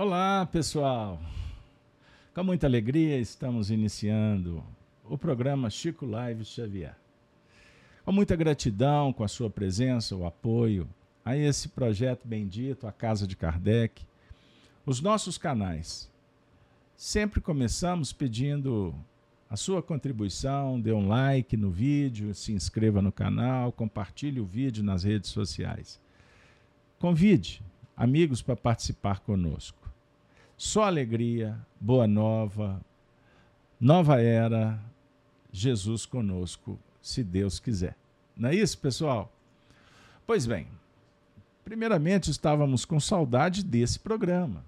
Olá, pessoal. Com muita alegria estamos iniciando o programa Chico Live Xavier. Com muita gratidão com a sua presença, o apoio a esse projeto bendito, a Casa de Kardec, os nossos canais. Sempre começamos pedindo a sua contribuição, dê um like no vídeo, se inscreva no canal, compartilhe o vídeo nas redes sociais. Convide amigos para participar conosco. Só alegria, boa nova, nova era, Jesus conosco, se Deus quiser. Não é isso, pessoal? Pois bem, primeiramente estávamos com saudade desse programa.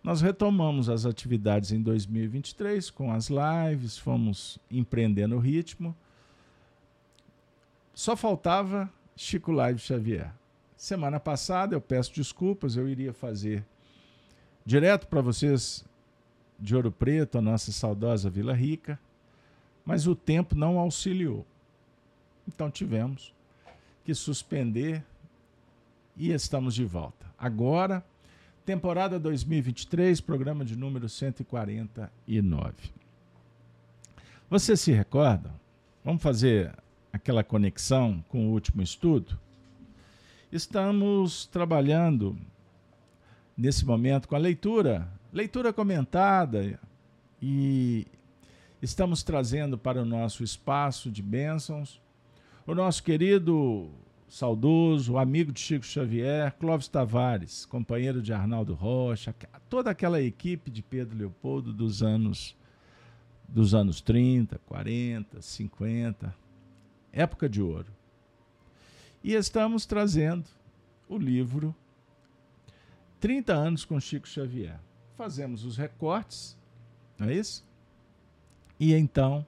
Nós retomamos as atividades em 2023 com as lives, fomos empreendendo o ritmo. Só faltava Chico Live Xavier. Semana passada, eu peço desculpas, eu iria fazer direto para vocês de Ouro Preto, a nossa saudosa Vila Rica, mas o tempo não auxiliou. Então tivemos que suspender e estamos de volta. Agora, temporada 2023, programa de número 149. Você se recorda? Vamos fazer aquela conexão com o último estudo? Estamos trabalhando nesse momento com a leitura, leitura comentada e estamos trazendo para o nosso espaço de bênçãos o nosso querido, saudoso, amigo de Chico Xavier, Clóvis Tavares, companheiro de Arnaldo Rocha, toda aquela equipe de Pedro Leopoldo dos anos dos anos 30, 40, 50, época de ouro. E estamos trazendo o livro 30 anos com Chico Xavier. Fazemos os recortes, não é isso? E então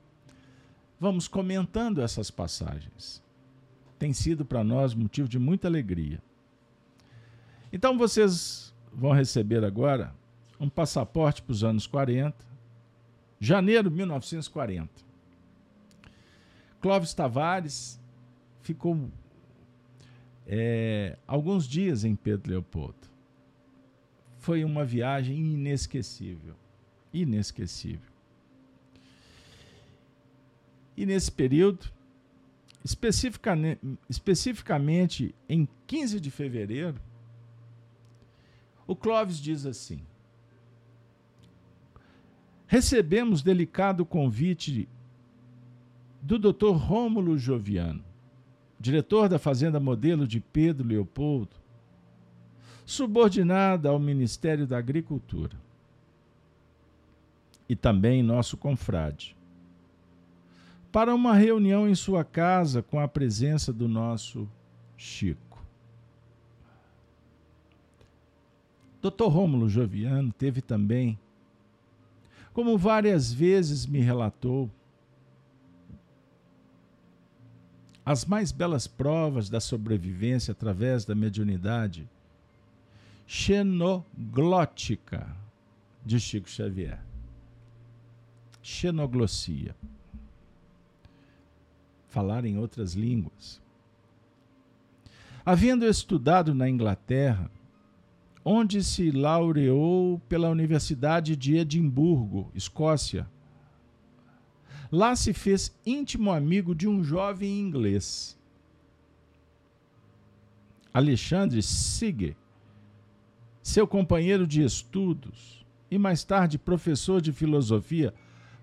vamos comentando essas passagens. Tem sido para nós motivo de muita alegria. Então vocês vão receber agora um passaporte para os anos 40, janeiro de 1940. Clóvis Tavares ficou é, alguns dias em Pedro Leopoldo. Foi uma viagem inesquecível. Inesquecível. E nesse período, especificamente, especificamente em 15 de fevereiro, o Clóvis diz assim: Recebemos delicado convite do Dr. Rômulo Joviano, diretor da Fazenda Modelo de Pedro Leopoldo, subordinada ao Ministério da Agricultura, e também nosso confrade, para uma reunião em sua casa com a presença do nosso Chico. Dr. Rômulo Joviano teve também, como várias vezes me relatou, as mais belas provas da sobrevivência através da mediunidade xenoglótica de Chico Xavier. Xenoglossia falar em outras línguas. Havendo estudado na Inglaterra, onde se laureou pela Universidade de Edimburgo, Escócia, lá se fez íntimo amigo de um jovem inglês, Alexandre Sige, seu companheiro de estudos e mais tarde professor de filosofia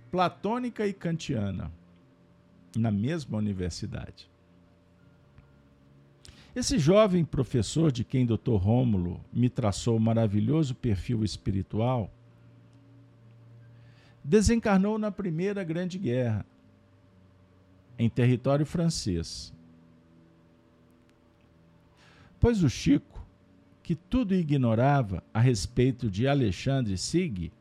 platônica e kantiana na mesma universidade. Esse jovem professor de quem Dr. Rômulo me traçou o maravilhoso perfil espiritual desencarnou na Primeira Grande Guerra, em território francês. Pois o Chico, que tudo ignorava a respeito de Alexandre Sigue,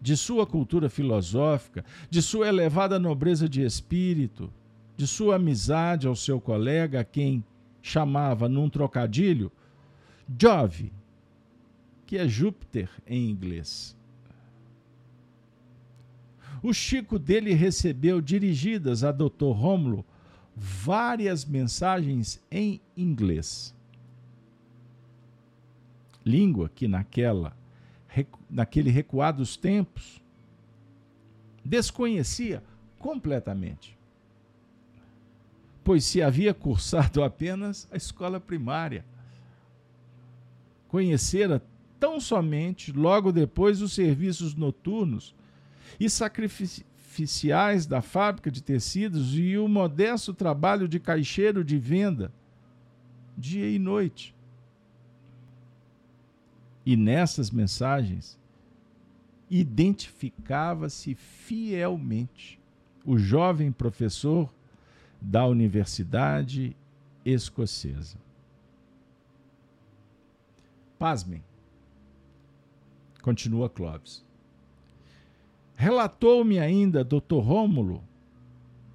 de sua cultura filosófica, de sua elevada nobreza de espírito, de sua amizade ao seu colega, a quem chamava num trocadilho Jove, que é Júpiter em inglês. O Chico dele recebeu dirigidas a Dr. Rômulo várias mensagens em inglês. Língua que naquela naquele recuados tempos desconhecia completamente. Pois se havia cursado apenas a escola primária, conhecera tão somente logo depois os serviços noturnos e sacrificiais da fábrica de tecidos e o modesto trabalho de caixeiro de venda, dia e noite. E nessas mensagens identificava-se fielmente o jovem professor da Universidade Escocesa. Pasmem, continua Clóvis. Relatou-me ainda, doutor Rômulo,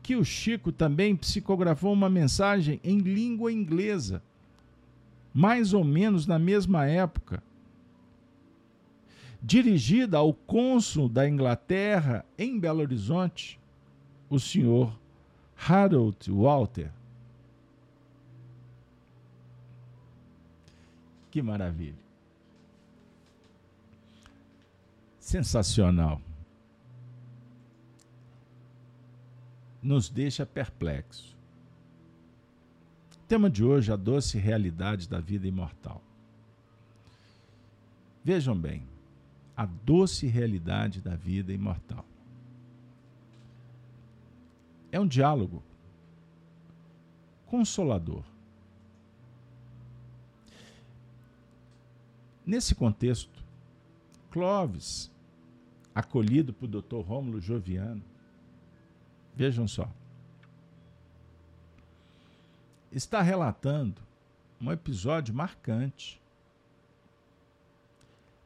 que o Chico também psicografou uma mensagem em língua inglesa, mais ou menos na mesma época, dirigida ao cônsul da Inglaterra em Belo Horizonte, o senhor Harold Walter. Que maravilha! Sensacional. Nos deixa perplexo. Tema de hoje: a doce realidade da vida imortal. Vejam bem, a doce realidade da vida imortal. É um diálogo consolador. Nesse contexto, Clovis, acolhido por Dr. Rômulo Joviano, vejam só, está relatando um episódio marcante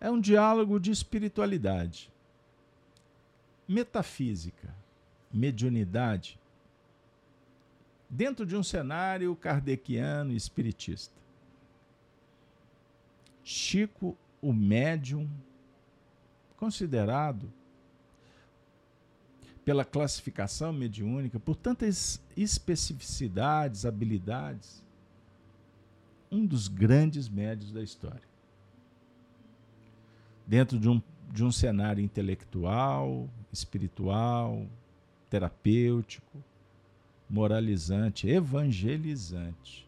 é um diálogo de espiritualidade, metafísica, mediunidade, dentro de um cenário kardeciano espiritista. Chico, o médium, considerado pela classificação mediúnica, por tantas especificidades, habilidades, um dos grandes médios da história dentro de um, de um cenário intelectual, espiritual, terapêutico, moralizante, evangelizante.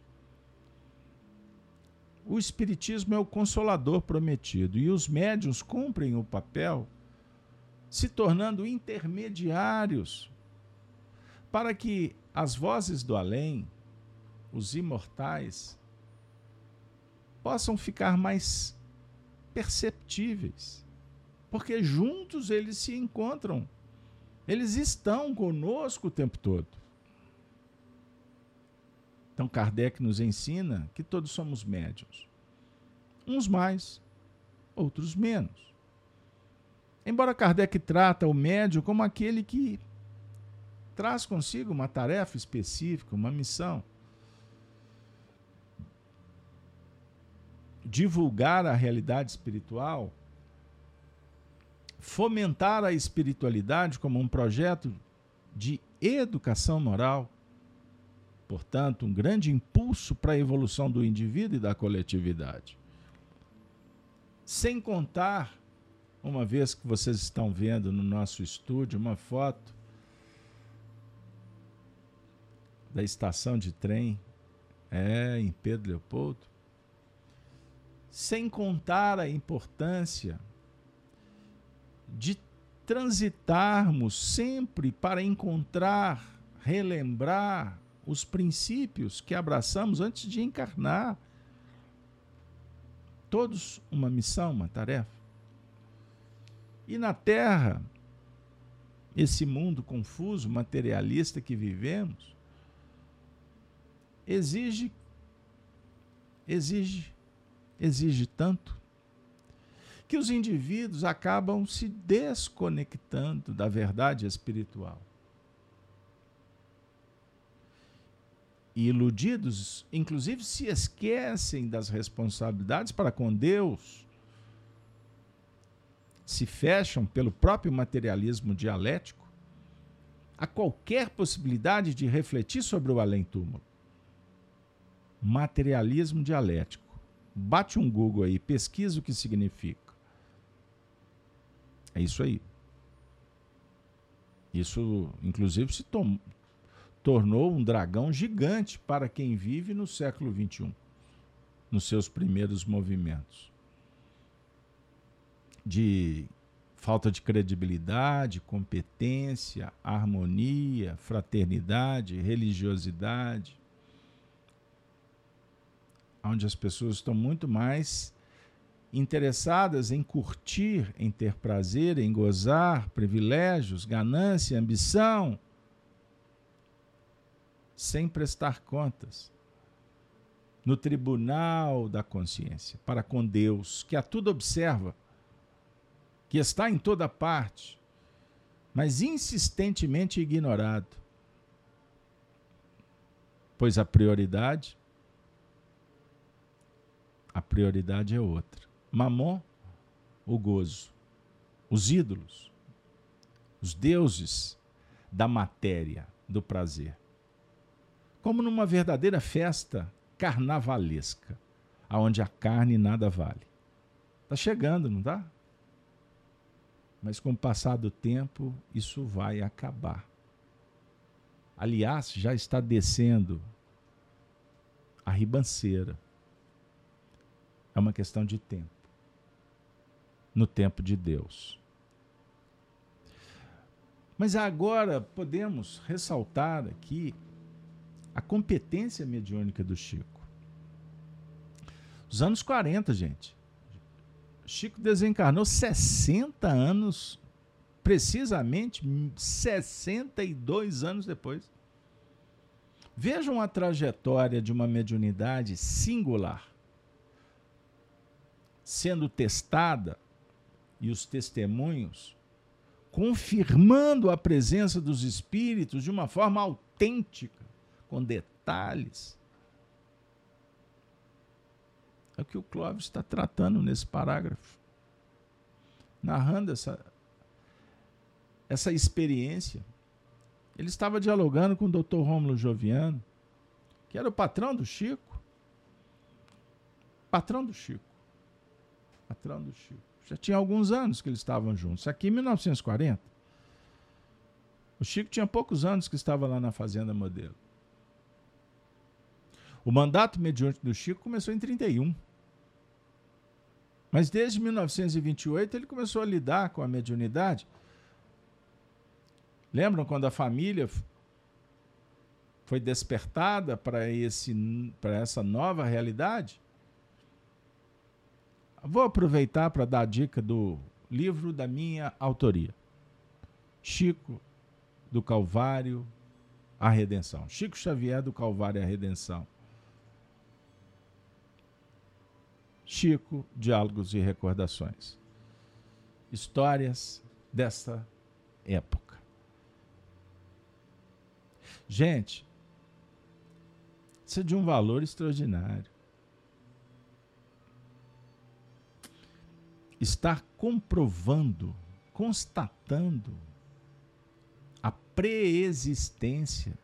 O Espiritismo é o consolador prometido e os médiuns cumprem o papel se tornando intermediários para que as vozes do além, os imortais, possam ficar mais perceptíveis, porque juntos eles se encontram, eles estão conosco o tempo todo. Então Kardec nos ensina que todos somos médios, uns mais, outros menos. Embora Kardec trata o médio como aquele que traz consigo uma tarefa específica, uma missão. Divulgar a realidade espiritual, fomentar a espiritualidade como um projeto de educação moral, portanto, um grande impulso para a evolução do indivíduo e da coletividade. Sem contar, uma vez que vocês estão vendo no nosso estúdio uma foto da estação de trem, é, em Pedro Leopoldo, sem contar a importância de transitarmos sempre para encontrar, relembrar os princípios que abraçamos antes de encarnar. Todos uma missão, uma tarefa. E na Terra, esse mundo confuso, materialista que vivemos, exige exige exige tanto que os indivíduos acabam se desconectando da verdade espiritual. E iludidos, inclusive, se esquecem das responsabilidades para com Deus, se fecham pelo próprio materialismo dialético a qualquer possibilidade de refletir sobre o além-túmulo. Materialismo dialético Bate um Google aí, pesquisa o que significa. É isso aí. Isso, inclusive, se tornou um dragão gigante para quem vive no século XXI, nos seus primeiros movimentos. De falta de credibilidade, competência, harmonia, fraternidade, religiosidade, onde as pessoas estão muito mais interessadas em curtir, em ter prazer, em gozar, privilégios, ganância, ambição, sem prestar contas no tribunal da consciência para com Deus, que a tudo observa, que está em toda parte, mas insistentemente ignorado. Pois a prioridade a prioridade é outra. Mamon, o gozo. Os ídolos, os deuses da matéria, do prazer. Como numa verdadeira festa carnavalesca, aonde a carne nada vale. Está chegando, não está? Mas com o passar do tempo, isso vai acabar. Aliás, já está descendo a ribanceira. É uma questão de tempo no tempo de Deus. Mas agora podemos ressaltar aqui a competência mediúnica do Chico. Os anos 40, gente. Chico desencarnou 60 anos, precisamente 62 anos depois. Vejam a trajetória de uma mediunidade singular, sendo testada e os testemunhos, confirmando a presença dos espíritos de uma forma autêntica, com detalhes. É o que o Clóvis está tratando nesse parágrafo, narrando essa, essa experiência. Ele estava dialogando com o Dr. Rômulo Joviano, que era o patrão do Chico. Patrão do Chico. Patrão do Chico. Já tinha alguns anos que eles estavam juntos. Aqui em 1940. O Chico tinha poucos anos que estava lá na Fazenda Modelo. O mandato mediúnico do Chico começou em 31. Mas desde 1928 ele começou a lidar com a mediunidade. Lembram quando a família foi despertada para essa nova realidade? Vou aproveitar para dar a dica do livro da minha autoria. Chico do Calvário, a Redenção. Chico Xavier do Calvário, a Redenção. Chico, Diálogos e Recordações. Histórias dessa época. Gente, isso é de um valor extraordinário. Estar comprovando, constatando a preexistência,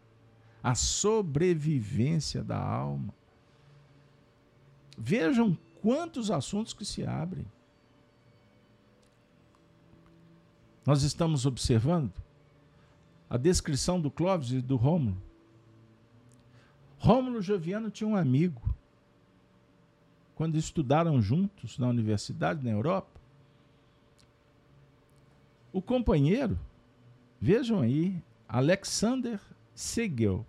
a sobrevivência da alma. Vejam quantos assuntos que se abrem. Nós estamos observando a descrição do Clóvis e do Rômulo. Rômulo Joviano tinha um amigo quando estudaram juntos na universidade na Europa, o companheiro, vejam aí, Alexander Segel,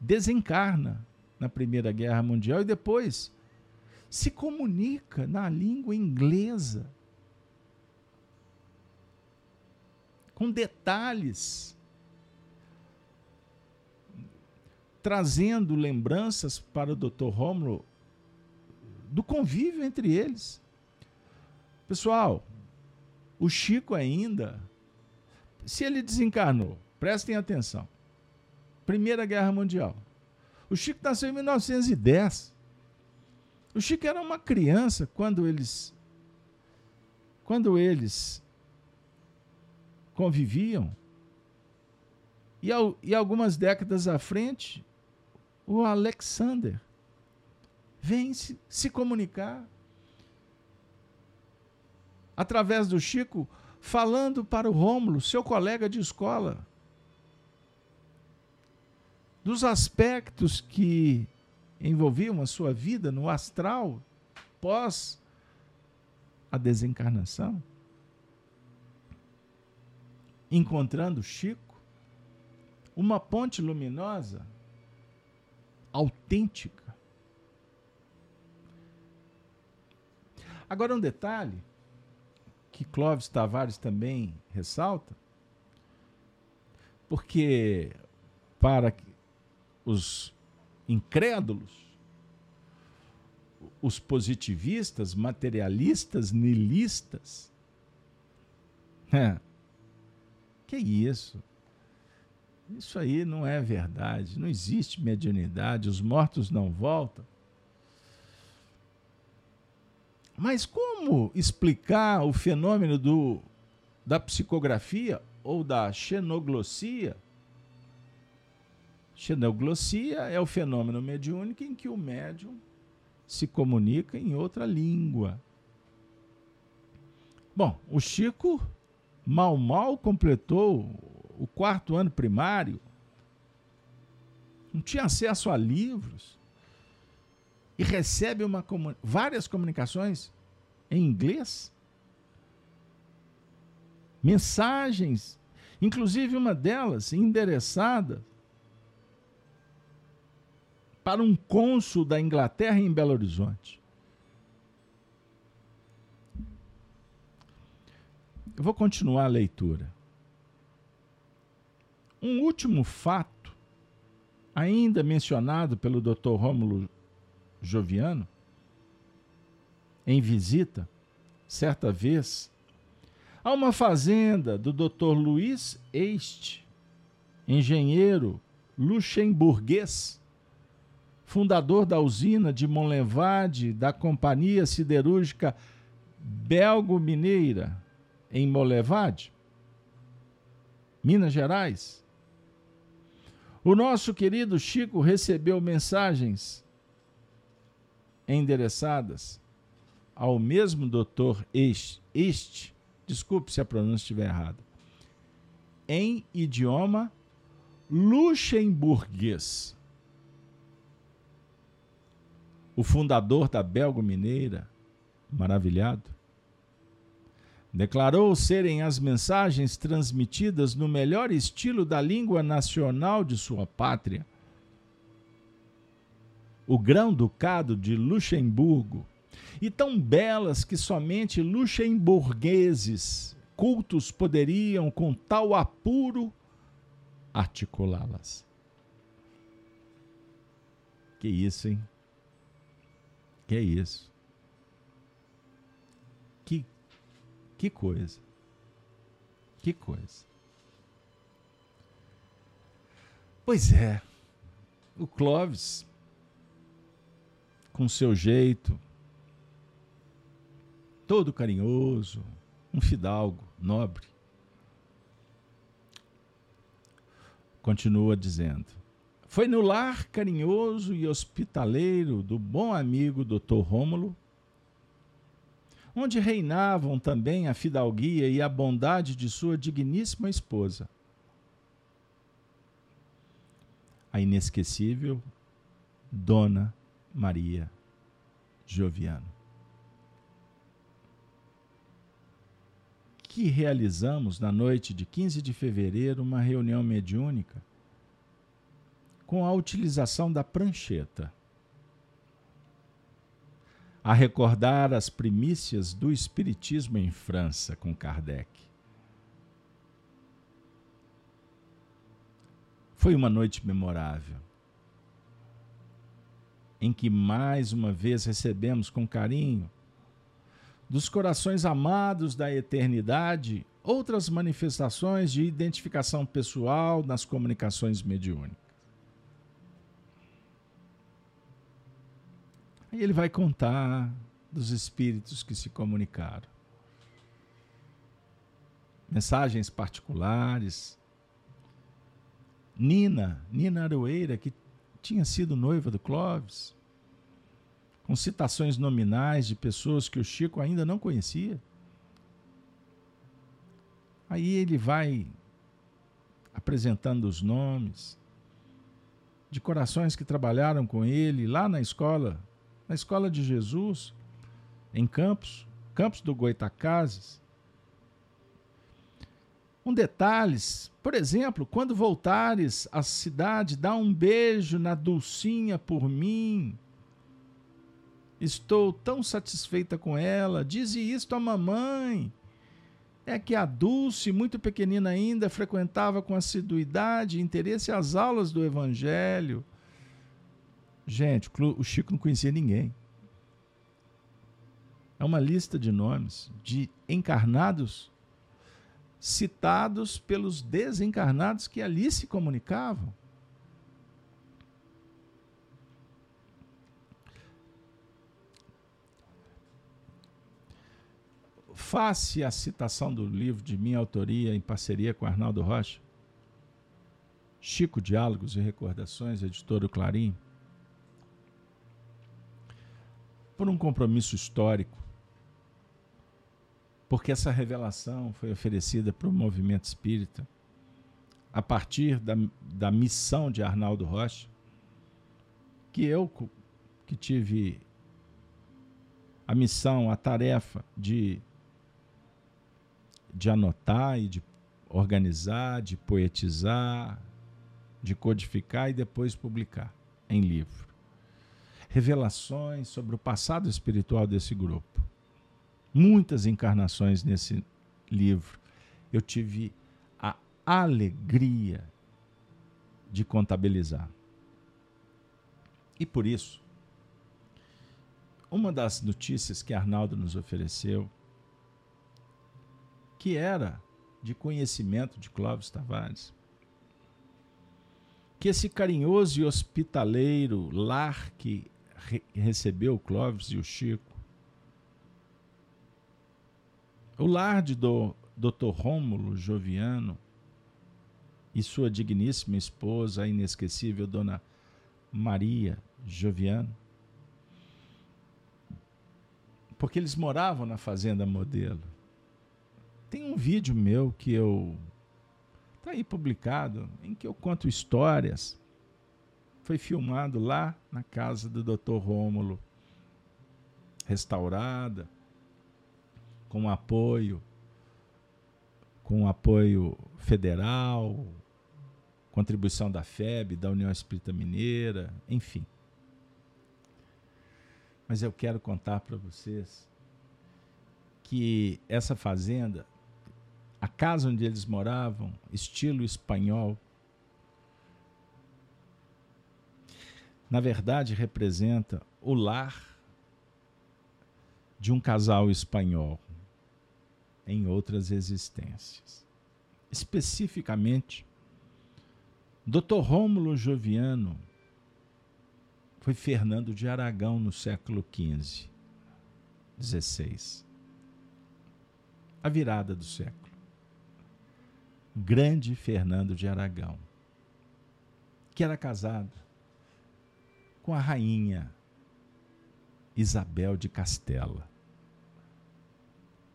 desencarna na Primeira Guerra Mundial e depois se comunica na língua inglesa com detalhes trazendo lembranças para o Dr. Romulo do convívio entre eles. Pessoal, o Chico ainda, se ele desencarnou, prestem atenção. Primeira Guerra Mundial. O Chico nasceu em 1910. O Chico era uma criança quando eles quando eles conviviam. E, e algumas décadas à frente, o Alexander vem se, se comunicar. Através do Chico, falando para o Rômulo, seu colega de escola, dos aspectos que envolviam a sua vida no astral pós a desencarnação. Encontrando Chico, uma ponte luminosa, autêntica. Agora, um detalhe que Clóvis Tavares também ressalta, porque para os incrédulos, os positivistas, materialistas, nilistas. É. Que isso? Isso aí não é verdade. Não existe mediunidade. Os mortos não voltam. Mas como explicar o fenômeno do, da psicografia ou da xenoglossia? Xenoglossia é o fenômeno mediúnico em que o médium se comunica em outra língua. Bom, o Chico mal mal completou o quarto ano primário, não tinha acesso a livros e recebe uma, várias comunicações em inglês, mensagens, inclusive uma delas endereçada para um cônsul da Inglaterra em Belo Horizonte. Eu vou continuar a leitura. Um último fato, ainda mencionado pelo Dr. Rômulo Joviano, em visita, certa vez, a uma fazenda do Dr. Luiz Este, engenheiro luxemburguês, fundador da usina de Monlevade, da Companhia Siderúrgica Belgo-Mineira, em Monlevade, Minas Gerais. O nosso querido Chico recebeu mensagens endereçadas ao mesmo doutor este, este, desculpe se a pronúncia estiver errada, em idioma luxemburguês o fundador da Belgo Mineira, maravilhado, declarou serem as mensagens transmitidas no melhor estilo da língua nacional de sua pátria. O grão-ducado de Luxemburgo, e tão belas que somente luxemburgueses cultos poderiam, com tal apuro, articulá-las. Que isso, hein? Que isso? Que, que coisa. Que coisa. Pois é, o Clóvis, com seu jeito, todo carinhoso, um fidalgo, nobre, continua dizendo: foi no lar carinhoso e hospitaleiro do bom amigo Dr. Rômulo, onde reinavam também a fidalguia e a bondade de sua digníssima esposa. A inesquecível Dona Maria Joviano. Que realizamos na noite de 15 de fevereiro uma reunião mediúnica com a utilização da prancheta. A recordar as primícias do Espiritismo em França com Kardec. Foi uma noite memorável, em que mais uma vez recebemos com carinho dos corações amados da eternidade outras manifestações de identificação pessoal nas comunicações mediúnicas. Aí ele vai contar dos espíritos que se comunicaram. Mensagens particulares. Nina, Nina Aroeira, que tinha sido noiva do Clóvis. com citações nominais de pessoas que o Chico ainda não conhecia. Aí ele vai apresentando os nomes de corações que trabalharam com ele lá na escola, na escola de Jesus, em Campos, Campos do Goitacazes. Um detalhe, por exemplo, quando voltares à cidade, dá um beijo na Dulcinha por mim. Estou tão satisfeita com ela. Dize isto à mamãe. É que a Dulce, muito pequenina ainda, frequentava com assiduidade e interesse as aulas do Evangelho. Gente, o Chico não conhecia ninguém. É uma lista de nomes de encarnados citados pelos desencarnados que ali se comunicavam. face a citação do livro de minha autoria em parceria com Arnaldo Rocha, Chico Diálogos e Recordações, editora Clarim, por um compromisso histórico, porque essa revelação foi oferecida para o movimento espírita a partir da, da missão de Arnaldo Rocha, que eu que tive a missão, a tarefa de de anotar e de organizar, de poetizar, de codificar e depois publicar em livro. Revelações sobre o passado espiritual desse grupo. Muitas encarnações nesse livro. Eu tive a alegria de contabilizar. E por isso, uma das notícias que Arnaldo nos ofereceu que era de conhecimento de Clóvis Tavares. Que esse carinhoso e hospitaleiro lar que re recebeu Clóvis e o Chico, o lar de do, Dr. Rômulo Joviano e sua digníssima esposa, a inesquecível Dona Maria Joviano, porque eles moravam na Fazenda Modelo. Tem um vídeo meu que eu. Está aí publicado, em que eu conto histórias. Foi filmado lá na casa do Dr. Rômulo, restaurada, com apoio, com apoio federal, contribuição da FEB, da União Espírita Mineira, enfim. Mas eu quero contar para vocês que essa fazenda a casa onde eles moravam, estilo espanhol, na verdade representa o lar de um casal espanhol em outras existências. Especificamente, Dr. Rômulo Joviano foi Fernando de Aragão no século XV, XVI. A virada do século grande Fernando de Aragão, que era casado com a rainha Isabel de Castela.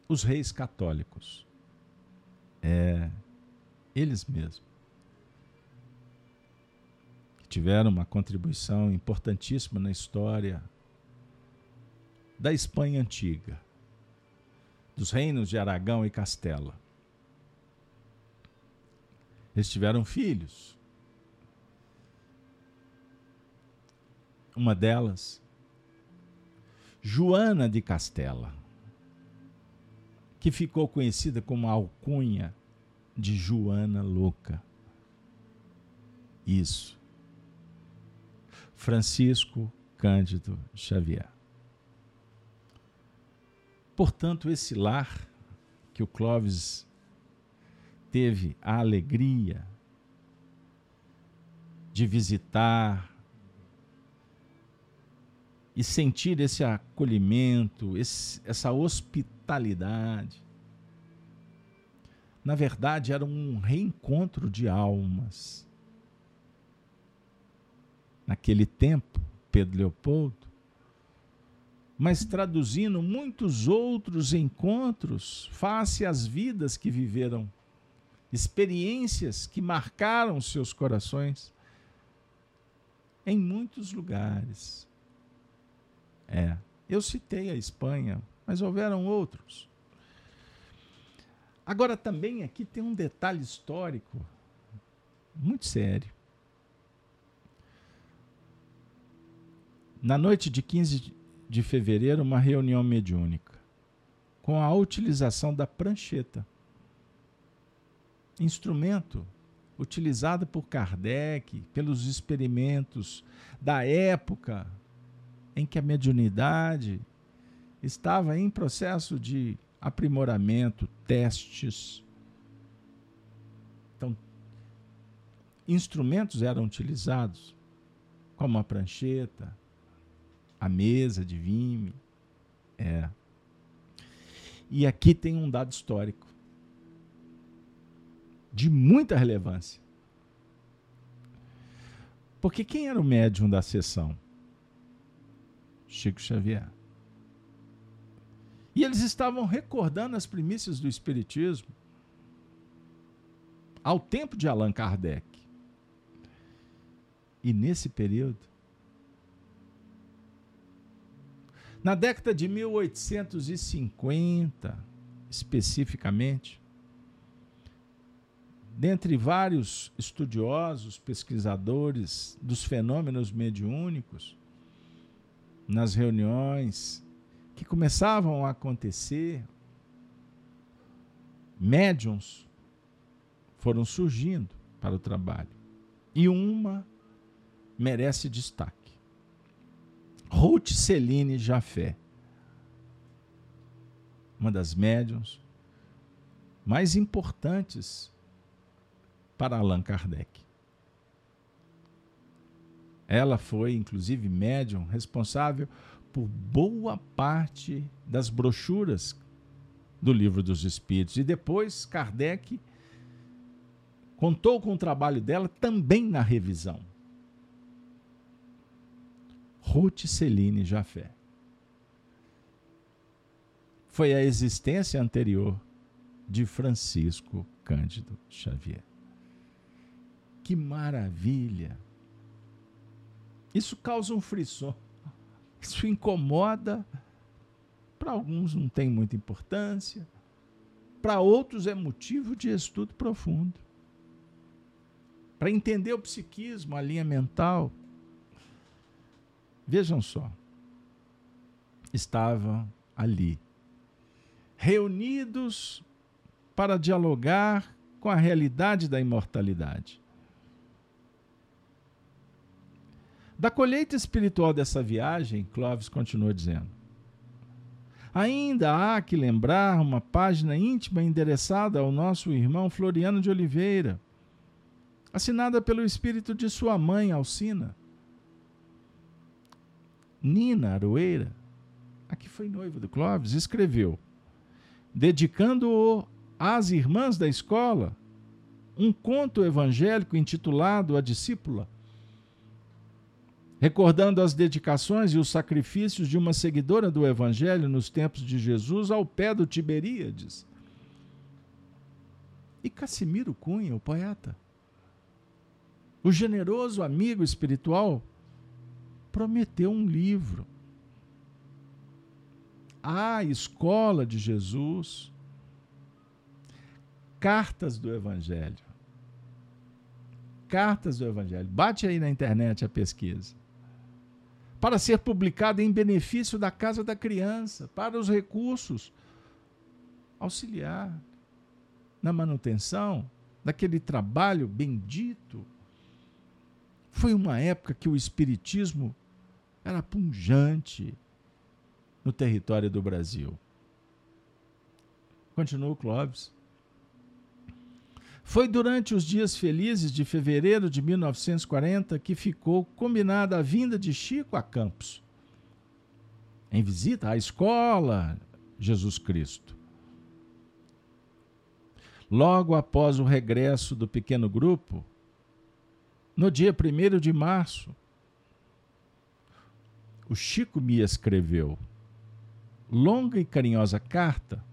Os reis católicos, é, eles mesmos, que tiveram uma contribuição importantíssima na história da Espanha antiga, dos reinos de Aragão e Castela. Eles tiveram filhos. Uma delas, Joana de Castela, que ficou conhecida como a alcunha de Joana Louca. Isso. Francisco Cândido Xavier. Portanto, esse lar que o Clóvis teve a alegria de visitar e sentir esse acolhimento, esse, essa hospitalidade. Na verdade, era um reencontro de almas. Naquele tempo, Pedro Leopoldo, mas traduzindo muitos outros encontros face às vidas que viveram, experiências que marcaram seus corações em muitos lugares. É, eu citei a Espanha, mas houveram outros. Agora, também aqui tem um detalhe histórico muito sério. Na noite de 15 de fevereiro, uma reunião mediúnica com a utilização da prancheta, instrumento utilizado por Kardec, pelos experimentos da época em que a mediunidade estava em processo de aprimoramento, testes. Então, instrumentos eram utilizados, como a prancheta, a mesa de vime. É. E aqui tem um dado histórico de muita relevância. Porque quem era o médium da sessão? Chico Xavier. E eles estavam recordando as primícias do Espiritismo ao tempo de Allan Kardec. E nesse período, na década de 1850, especificamente, dentre vários estudiosos, pesquisadores dos fenômenos mediúnicos, nas reuniões que começavam a acontecer, médiums foram surgindo para o trabalho. E uma merece destaque. Ruth Celine Jafé, uma das médiums mais importantes para Allan Kardec. Ela foi, inclusive, médium responsável por boa parte das brochuras do Livro dos Espíritos. E depois Kardec contou com o trabalho dela também na revisão. Ruth Celine Jafé. Foi a existência anterior de Francisco Cândido Xavier. Que maravilha! Isso causa um frisson isso incomoda. Para alguns não tem muita importância. Para outros é motivo de estudo profundo. Para entender o psiquismo, a linha mental. Vejam só. Estavam ali, reunidos para dialogar com a realidade da imortalidade. Da colheita espiritual dessa viagem, Clóvis continua dizendo: Ainda há que lembrar uma página íntima endereçada ao nosso irmão Floriano de Oliveira, assinada pelo espírito de sua mãe, Alcina. Nina Aroeira, a que foi noiva do Clóvis, escreveu, dedicando-o às irmãs da escola, um conto evangélico intitulado A Discípula recordando as dedicações e os sacrifícios de uma seguidora do Evangelho nos tempos de Jesus ao pé do Tiberíades. E Cassimiro Cunha, o poeta, o generoso amigo espiritual, prometeu um livro. A Escola de Jesus, Cartas do Evangelho. Cartas do Evangelho. Bate aí na internet a pesquisa para ser publicada em benefício da casa da criança, para os recursos auxiliar na manutenção daquele trabalho bendito. Foi uma época que o espiritismo era punjante no território do Brasil. Continua o Clóvis. Foi durante os dias felizes de fevereiro de 1940 que ficou combinada a vinda de Chico a Campos, em visita à escola Jesus Cristo. Logo após o regresso do pequeno grupo, no dia 1 de março, o Chico me escreveu: longa e carinhosa carta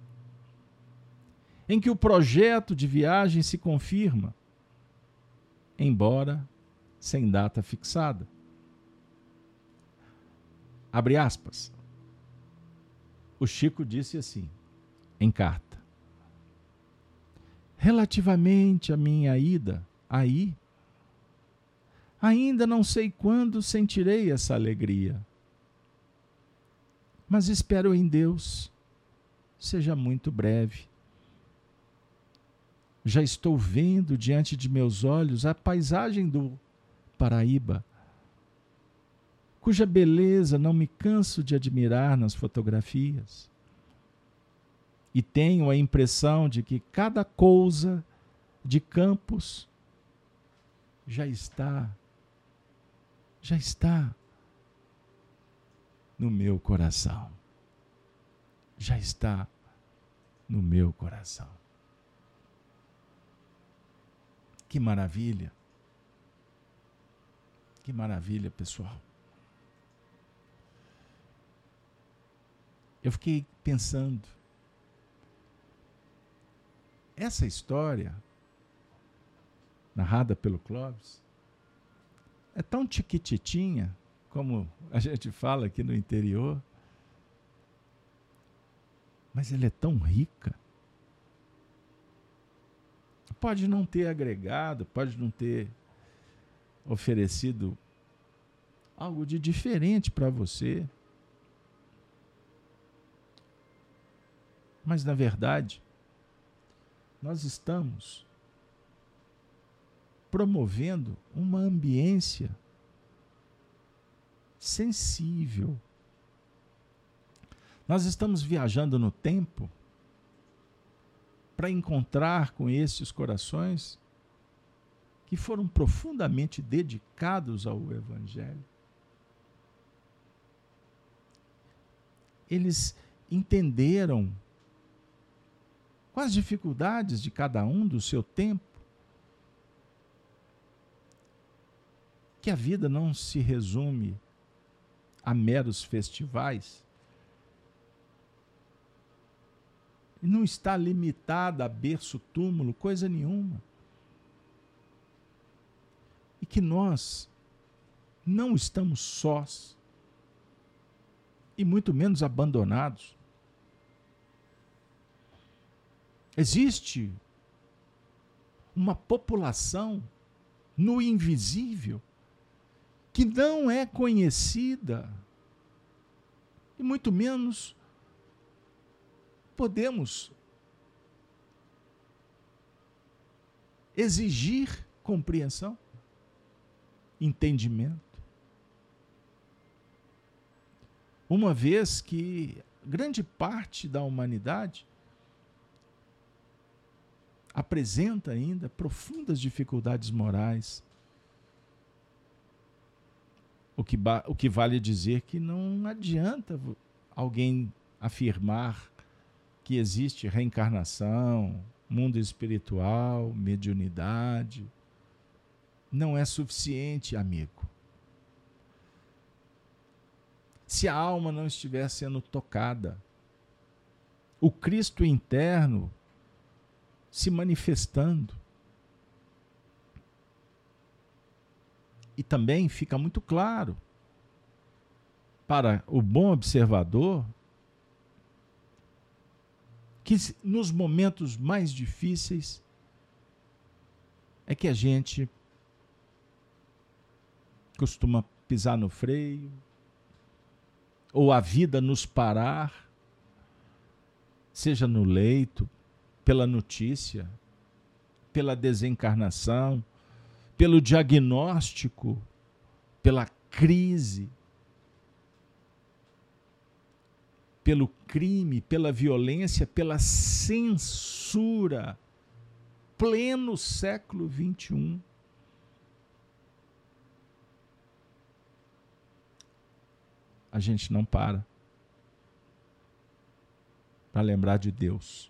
em que o projeto de viagem se confirma, embora sem data fixada. Abre aspas. O Chico disse assim, em carta: Relativamente à minha ida aí, ainda não sei quando sentirei essa alegria. Mas espero em Deus, seja muito breve. Já estou vendo diante de meus olhos a paisagem do Paraíba cuja beleza não me canso de admirar nas fotografias. E tenho a impressão de que cada coisa de Campos já está, já está no meu coração. Já está no meu coração. Que maravilha! Que maravilha, pessoal. eu fiquei pensando. Essa história, narrada pelo Clóvis, é tão tiquititinha, como a gente fala aqui no interior, mas ela é tão rica. Pode não ter agregado, pode não ter oferecido algo de diferente para você. Mas, na verdade, nós estamos promovendo uma ambiência sensível. Nós estamos viajando no tempo para encontrar com estes corações que foram profundamente dedicados ao Evangelho. Eles entenderam com as dificuldades de cada um do seu tempo. Que a vida não se resume a meros festivais. E não está limitada a berço túmulo, coisa nenhuma. E que nós não estamos sós e muito menos abandonados. Existe uma população no invisível que não é conhecida e muito menos podemos exigir compreensão, entendimento. Uma vez que grande parte da humanidade apresenta ainda profundas dificuldades morais. O que, o que vale dizer que não adianta alguém afirmar que existe reencarnação, mundo espiritual, mediunidade. Não é suficiente, amigo. Se a alma não estiver sendo tocada, o Cristo interno se manifestando. E também fica muito claro para o bom observador que nos momentos mais difíceis é que a gente costuma pisar no freio, ou a vida nos parar, seja no leito, pela notícia, pela desencarnação, pelo diagnóstico, pela crise, pelo crime, pela violência, pela censura. Pleno século XXI. A gente não para para lembrar de Deus.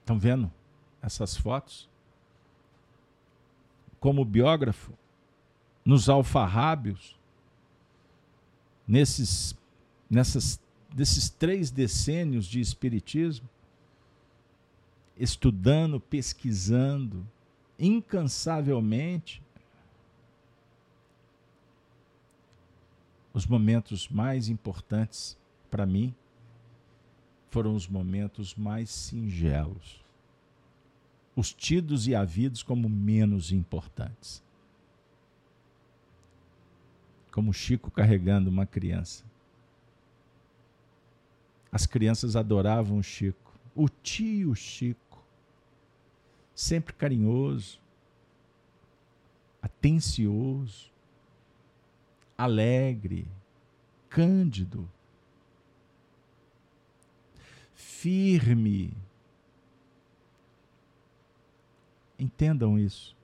Estão vendo essas fotos? Como biógrafo, nos alfarrábios, nesses, nessas, desses três decênios de Espiritismo, estudando, pesquisando, incansavelmente, os momentos mais importantes para mim foram os momentos mais singelos, os tidos e havidos como menos importantes. Como Chico carregando uma criança. As crianças adoravam o Chico, o tio Chico, sempre carinhoso, atencioso, alegre, cândido, firme. Entendam isso.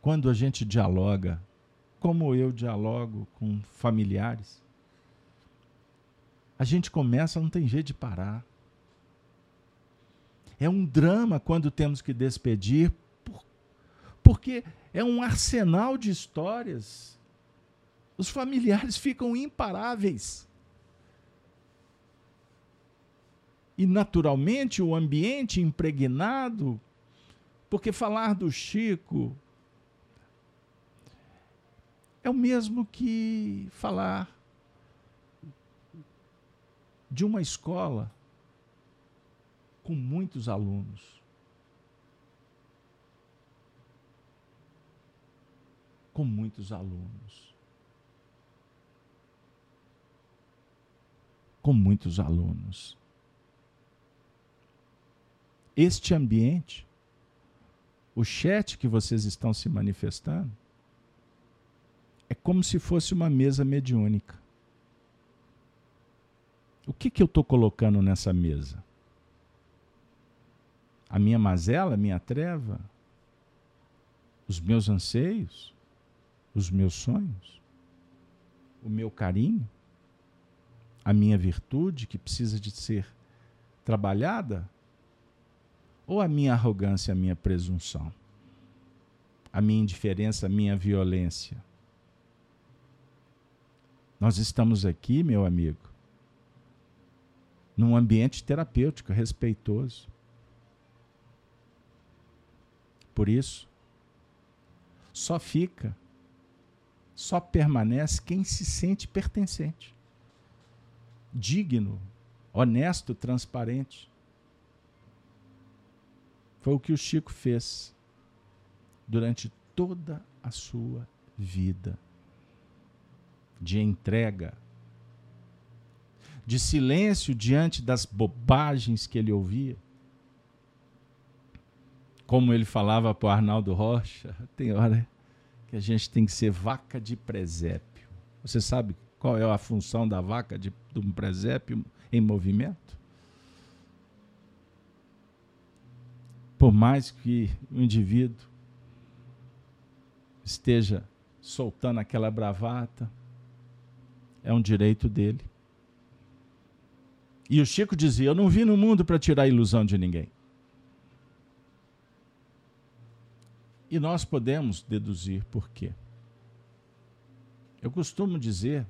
Quando a gente dialoga, como eu dialogo com familiares, a gente começa, não tem jeito de parar. É um drama quando temos que despedir, porque é um arsenal de histórias. Os familiares ficam imparáveis. E naturalmente o ambiente impregnado, porque falar do Chico é o mesmo que falar de uma escola com muitos alunos. com muitos alunos. Com muitos alunos. Este ambiente, o chat que vocês estão se manifestando, é como se fosse uma mesa mediúnica. O que, que eu estou colocando nessa mesa? A minha mazela, a minha treva? Os meus anseios? os meus sonhos, o meu carinho, a minha virtude que precisa de ser trabalhada, ou a minha arrogância, a minha presunção, a minha indiferença, a minha violência. Nós estamos aqui, meu amigo, num ambiente terapêutico, respeitoso. Por isso, só fica só permanece quem se sente pertencente, digno, honesto, transparente. Foi o que o Chico fez durante toda a sua vida de entrega, de silêncio diante das bobagens que ele ouvia. Como ele falava para o Arnaldo Rocha, tem hora que a gente tem que ser vaca de presépio. Você sabe qual é a função da vaca de, de um presépio em movimento? Por mais que o indivíduo esteja soltando aquela bravata, é um direito dele. E o Chico dizia: Eu não vim no mundo para tirar a ilusão de ninguém. E nós podemos deduzir por quê. Eu costumo dizer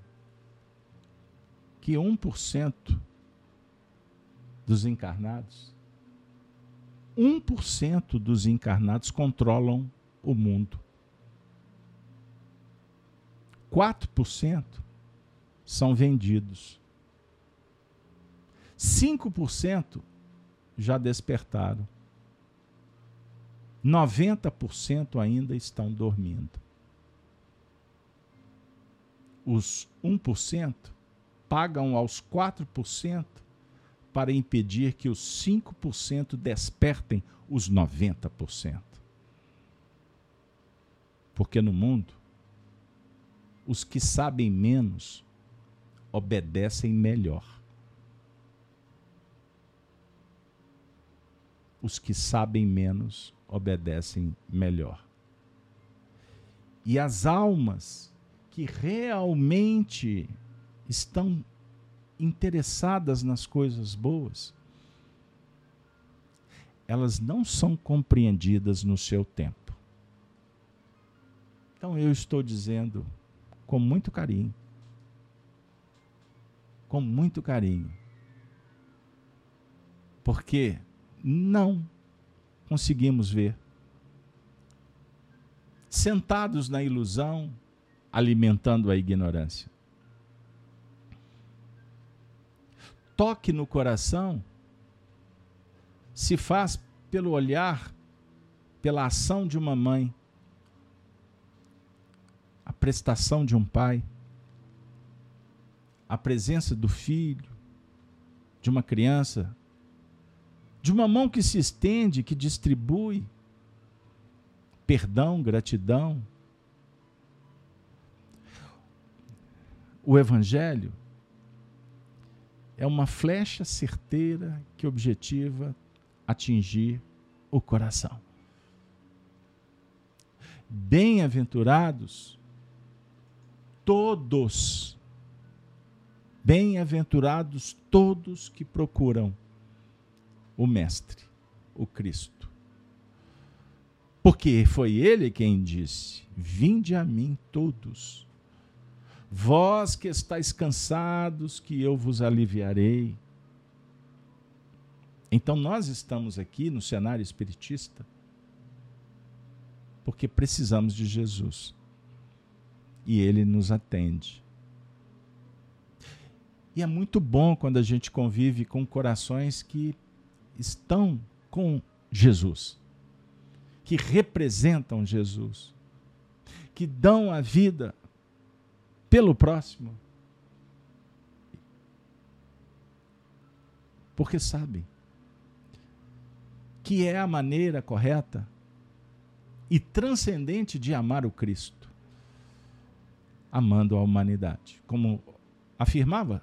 que 1% dos encarnados, 1% dos encarnados controlam o mundo. 4% são vendidos. 5% já despertaram. 90% ainda estão dormindo. Os 1% pagam aos 4% para impedir que os 5% despertem os 90%. Porque no mundo, os que sabem menos obedecem melhor. Os que sabem menos obedecem melhor. E as almas que realmente estão interessadas nas coisas boas, elas não são compreendidas no seu tempo. Então eu estou dizendo com muito carinho. Com muito carinho. Porque não conseguimos ver. Sentados na ilusão, alimentando a ignorância. Toque no coração se faz pelo olhar, pela ação de uma mãe, a prestação de um pai, a presença do filho, de uma criança, de uma mão que se estende, que distribui perdão, gratidão. O Evangelho é uma flecha certeira que objetiva atingir o coração. Bem-aventurados todos, bem-aventurados todos que procuram o Mestre, o Cristo. Porque foi ele quem disse: Vinde a mim todos, vós que estáis cansados, que eu vos aliviarei. Então nós estamos aqui no cenário espiritista porque precisamos de Jesus. E ele nos atende. E é muito bom quando a gente convive com corações que estão com Jesus, que representam Jesus, que dão a vida pelo próximo. Porque sabem que é a maneira correta e transcendente de amar o Cristo, amando a humanidade. Como afirmava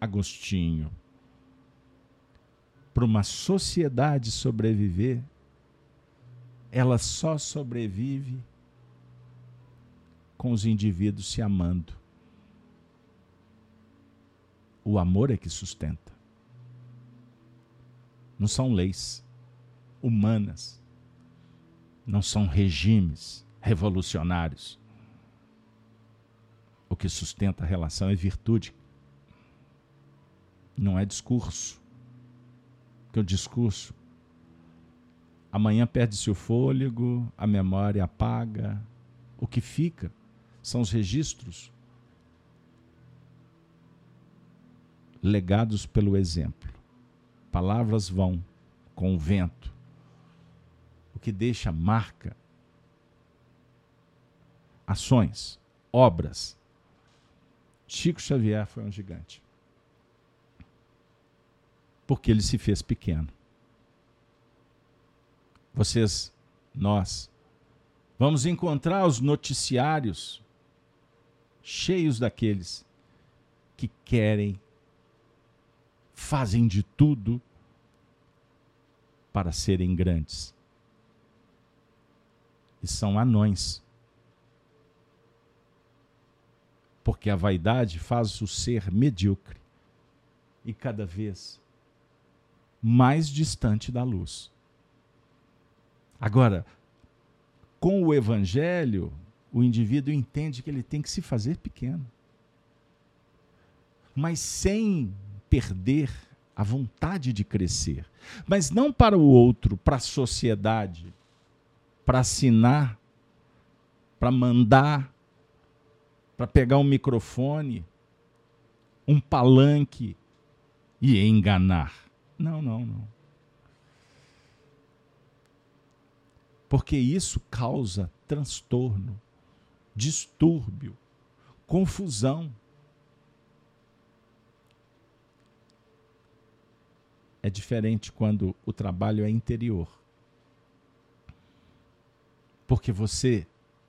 Agostinho, para uma sociedade sobreviver, ela só sobrevive com os indivíduos se amando. O amor é que sustenta. Não são leis humanas. Não são regimes revolucionários. O que sustenta a relação é virtude. Não é discurso. Porque o discurso amanhã perde-se o fôlego, a memória apaga. O que fica são os registros legados pelo exemplo. Palavras vão com o vento, que deixa marca, ações, obras. Chico Xavier foi um gigante. Porque ele se fez pequeno. Vocês, nós, vamos encontrar os noticiários cheios daqueles que querem, fazem de tudo para serem grandes e são anões. Porque a vaidade faz o ser medíocre e cada vez mais distante da luz. Agora, com o evangelho, o indivíduo entende que ele tem que se fazer pequeno, mas sem perder a vontade de crescer, mas não para o outro, para a sociedade, para assinar, para mandar, para pegar um microfone, um palanque e enganar. Não, não, não. Porque isso causa transtorno, distúrbio, confusão. É diferente quando o trabalho é interior. Porque você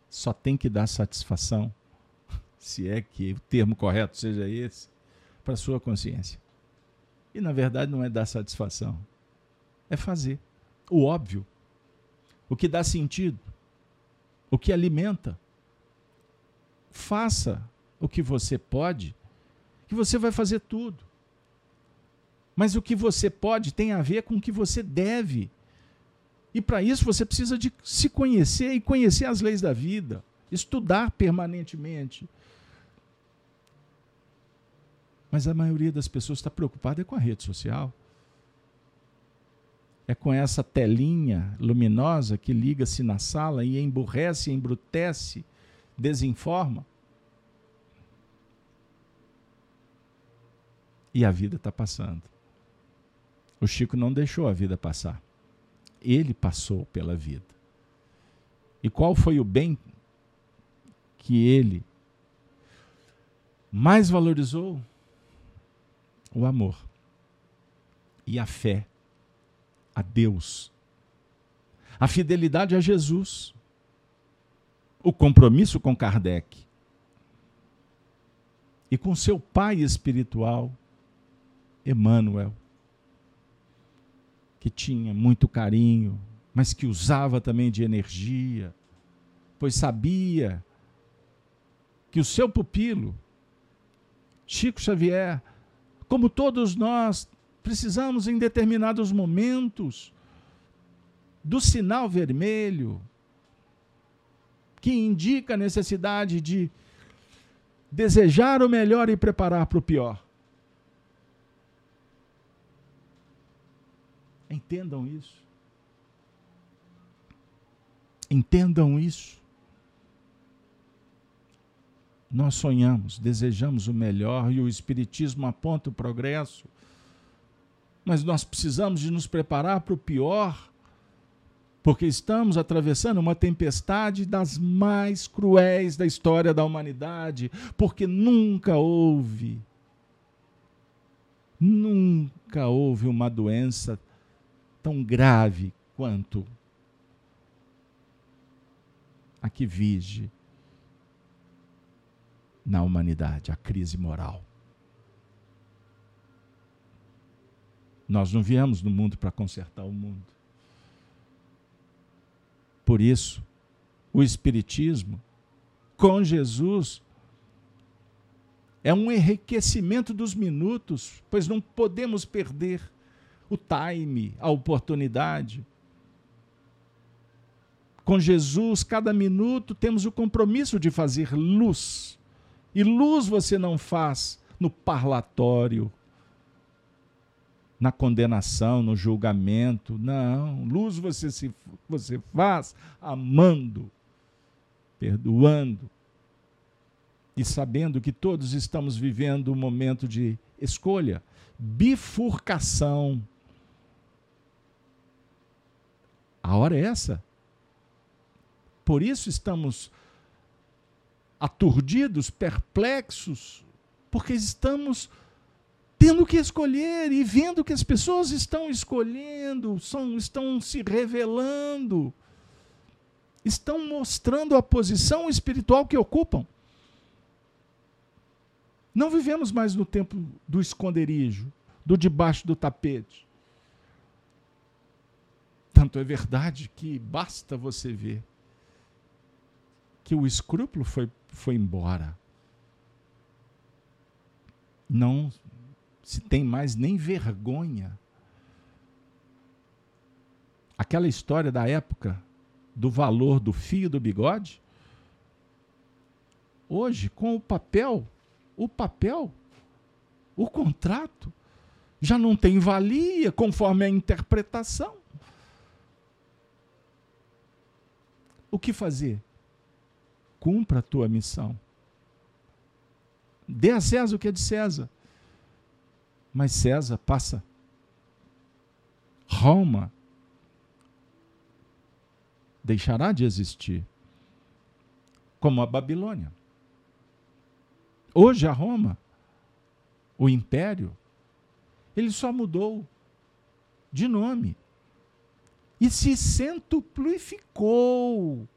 só tem que dar satisfação, se é que o termo correto seja esse, para sua consciência. E na verdade não é dar satisfação, é fazer. O óbvio, o que dá sentido, o que alimenta. Faça o que você pode, que você vai fazer tudo. Mas o que você pode tem a ver com o que você deve. E para isso você precisa de se conhecer e conhecer as leis da vida, estudar permanentemente, Mas a maioria das pessoas está preocupada é com a rede social. É com essa telinha luminosa que liga-se na sala e emburrece, embrutece, desinforma. E a vida está passando. O Chico não deixou a vida passar. Ele passou pela vida. E qual foi o bem que ele mais valorizou? O amor e a fé a Deus, a fidelidade a Jesus, o compromisso com Kardec. E com seu pai espiritual, Emmanuel, que tinha muito carinho, mas que usava também de energia, pois sabia que o seu pupilo, Chico Xavier, como todos nós, Precisamos, em determinados momentos, do sinal vermelho, que indica a necessidade de desejar o melhor e preparar para o pior. Entendam isso. Entendam isso. Nós sonhamos, desejamos o melhor e o Espiritismo aponta o progresso. Mas nós precisamos de nos preparar para o pior, porque estamos atravessando uma tempestade das mais cruéis da história da humanidade, porque nunca houve, nunca houve uma doença tão grave quanto a que vige na humanidade, a crise moral. Nós não viemos no mundo para consertar o mundo. Por isso, o Espiritismo, com Jesus, é um enriquecimento dos minutos, pois não podemos perder o time, a oportunidade. Com Jesus, cada minuto temos o compromisso de fazer luz. E luz você não faz no parlatório, na condenação, no julgamento. Não, luz você se você faz amando, perdoando e sabendo que todos estamos vivendo um momento de escolha, bifurcação. A hora é essa. Por isso estamos aturdidos, perplexos, porque estamos tendo que escolher e vendo que as pessoas estão escolhendo, são, estão se revelando, estão mostrando a posição espiritual que ocupam. Não vivemos mais no tempo do esconderijo, do debaixo do tapete. Tanto é verdade que basta você ver que o escrúpulo foi, foi embora. Não se tem mais nem vergonha. Aquela história da época do valor do fio do bigode, hoje, com o papel, o papel, o contrato, já não tem valia conforme a interpretação. O que fazer? Cumpra a tua missão. Dê a César o que é de César. Mas César passa. Roma deixará de existir, como a Babilônia. Hoje a Roma, o império, ele só mudou de nome e se centuplificou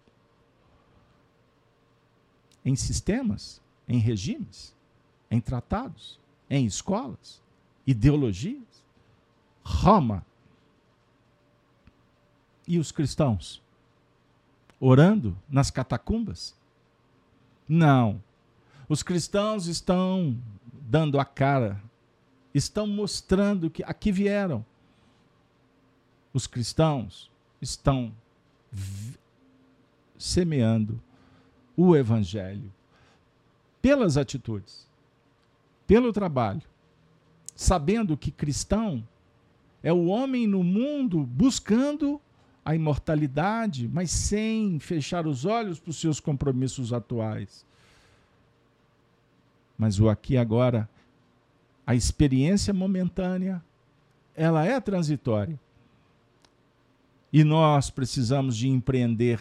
em sistemas, em regimes, em tratados, em escolas ideologias. Roma. E os cristãos? Orando nas catacumbas? Não. Os cristãos estão dando a cara, estão mostrando que aqui vieram. Os cristãos estão semeando o evangelho pelas atitudes pelo trabalho, sabendo que cristão é o homem no mundo buscando a imortalidade, mas sem fechar os olhos para os seus compromissos atuais. Mas o aqui e agora, a experiência momentânea, ela é transitória. E nós precisamos de empreender,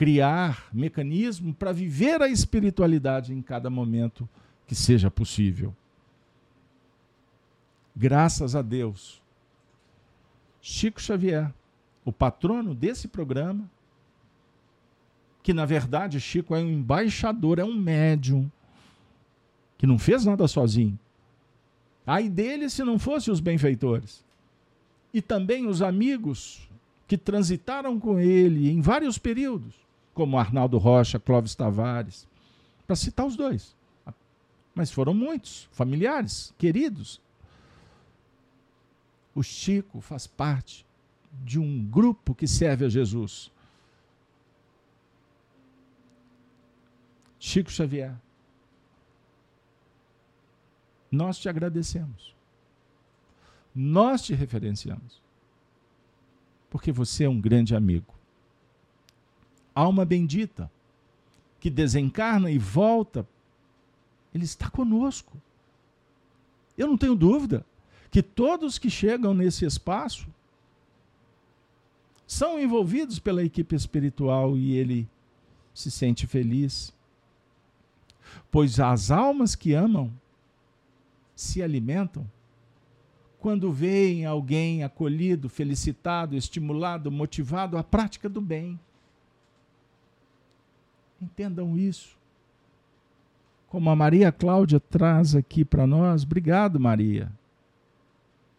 criar mecanismo para viver a espiritualidade em cada momento que seja possível. Graças a Deus. Chico Xavier, o patrono desse programa, que na verdade Chico é um embaixador, é um médium, que não fez nada sozinho. Ai dele se não fossem os benfeitores. E também os amigos que transitaram com ele em vários períodos, como Arnaldo Rocha, Clóvis Tavares, para citar os dois. Mas foram muitos, familiares, queridos. O Chico faz parte de um grupo que serve a Jesus. Chico Xavier, nós te agradecemos. Nós te referenciamos porque você é um grande amigo. Alma bendita, que desencarna e volta, ele está conosco. Eu não tenho dúvida que todos que chegam nesse espaço são envolvidos pela equipe espiritual e ele se sente feliz. Pois as almas que amam se alimentam quando veem alguém acolhido, felicitado, estimulado, motivado à prática do bem. Entendam isso. Como a Maria Cláudia traz aqui para nós, obrigado, Maria.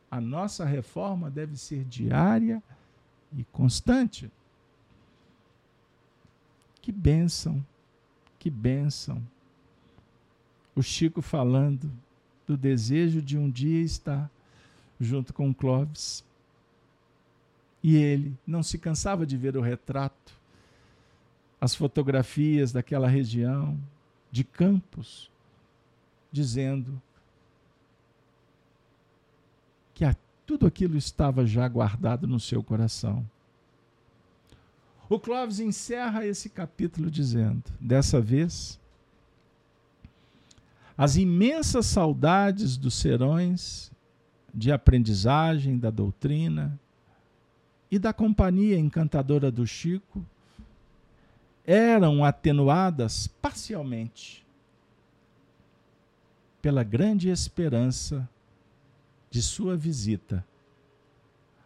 A nossa reforma deve ser diária e constante. Que bênção, que bênção. O Chico falando do desejo de um dia estar junto com Clóvis. E ele não se cansava de ver o retrato, as fotografias daquela região, de campos, dizendo que tudo aquilo estava já guardado no seu coração. O Clóvis encerra esse capítulo dizendo: dessa vez, as imensas saudades dos serões de aprendizagem da doutrina e da companhia encantadora do Chico eram atenuadas parcialmente pela grande esperança de sua visita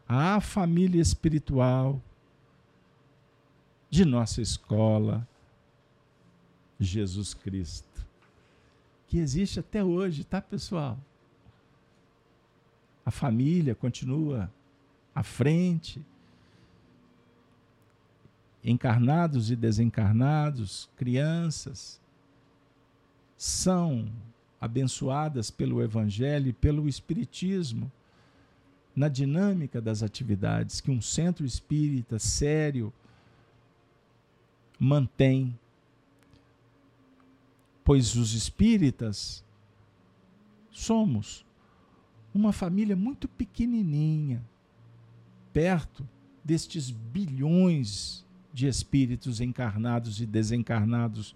à família espiritual de nossa escola, Jesus Cristo, que existe até hoje, tá, pessoal? a família continua à frente. Encarnados e desencarnados, crianças, são abençoadas pelo Evangelho e pelo Espiritismo na dinâmica das atividades que um centro espírita sério mantém. Pois os espíritas somos uma família muito pequenininha, perto destes bilhões de espíritos encarnados e desencarnados.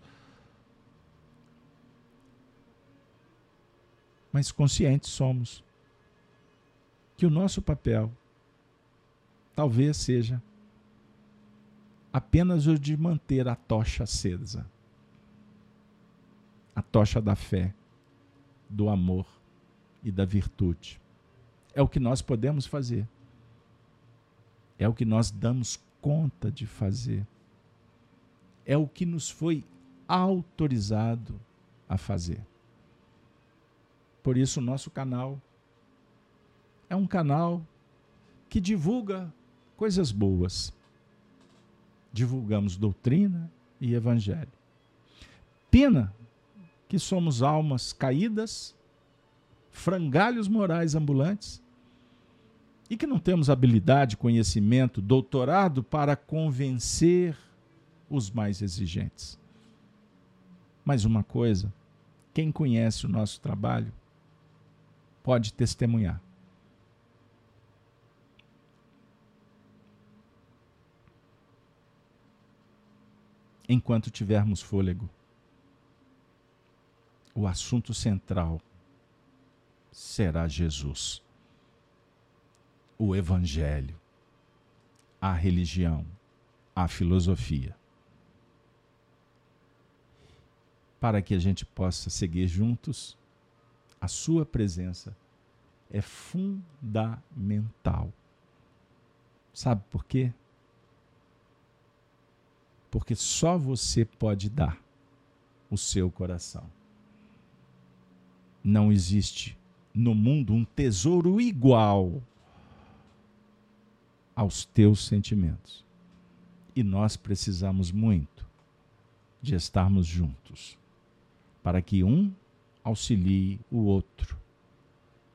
Mas conscientes somos que o nosso papel talvez seja apenas o de manter a tocha acesa a tocha da fé, do amor e da virtude. É o que nós podemos fazer. É o que nós damos conta de fazer. É o que nos foi autorizado a fazer. Por isso, o nosso canal é um canal que divulga coisas boas. Divulgamos doutrina e evangelho. Pena que somos almas caídas frangalhos morais ambulantes e que não temos habilidade, conhecimento, doutorado para convencer os mais exigentes. Mas uma coisa Quem conhece o nosso trabalho pode testemunhar. Enquanto tivermos fôlego, o assunto central será Jesus, o Evangelho, a religião, a filosofia. Para que a gente possa seguir juntos, a Sua presença é fundamental. Sabe por quê? Porque só você pode dar o seu coração. Não existe no mundo um tesouro igual aos teus sentimentos. E nós precisamos muito de estarmos juntos, para que um auxilie o outro.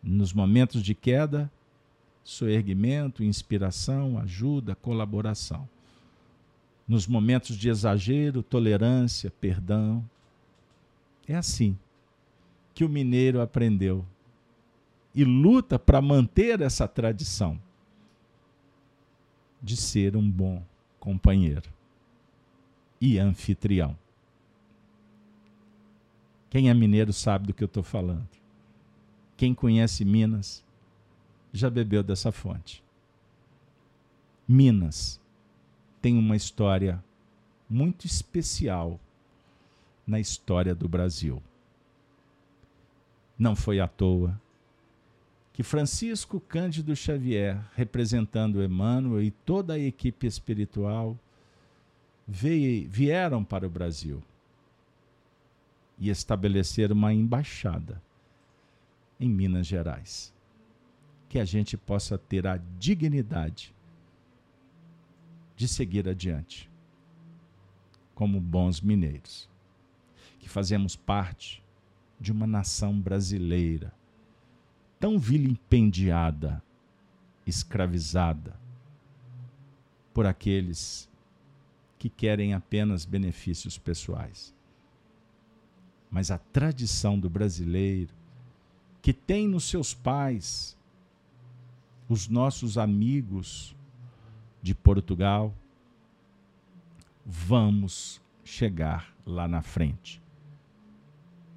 Nos momentos de queda, soerguimento, inspiração, ajuda, colaboração. Nos momentos de exagero, tolerância, perdão. É assim que o mineiro aprendeu e luta para manter essa tradição de ser um bom companheiro e anfitrião. Quem é mineiro sabe do que eu estou falando. Quem conhece Minas já bebeu dessa fonte. Minas tem uma história muito especial na história do Brasil. Não foi à toa que Francisco Cândido Xavier, representando Emmanuel e toda a equipe espiritual, veio, vieram para o Brasil e estabeleceram uma embaixada em Minas Gerais. Que a gente possa ter a dignidade de seguir adiante como bons mineiros, que fazemos parte de uma nação brasileira tão vilipendiada, escravizada por aqueles que querem apenas benefícios pessoais. Mas a tradição do brasileiro, que tem nos seus pais os nossos amigos de Portugal, vamos chegar lá na frente,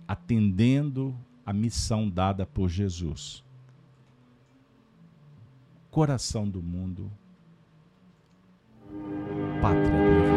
atendendo a missão dada por Jesus. Coração do mundo, pátria do Evangelho.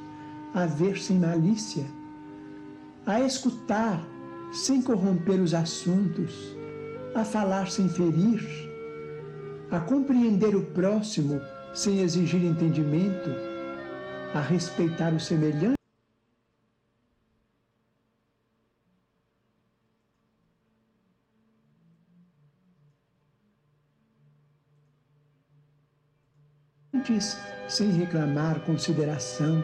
a ver sem malícia, a escutar sem corromper os assuntos, a falar sem ferir, a compreender o próximo sem exigir entendimento, a respeitar o semelhante. Sem reclamar consideração,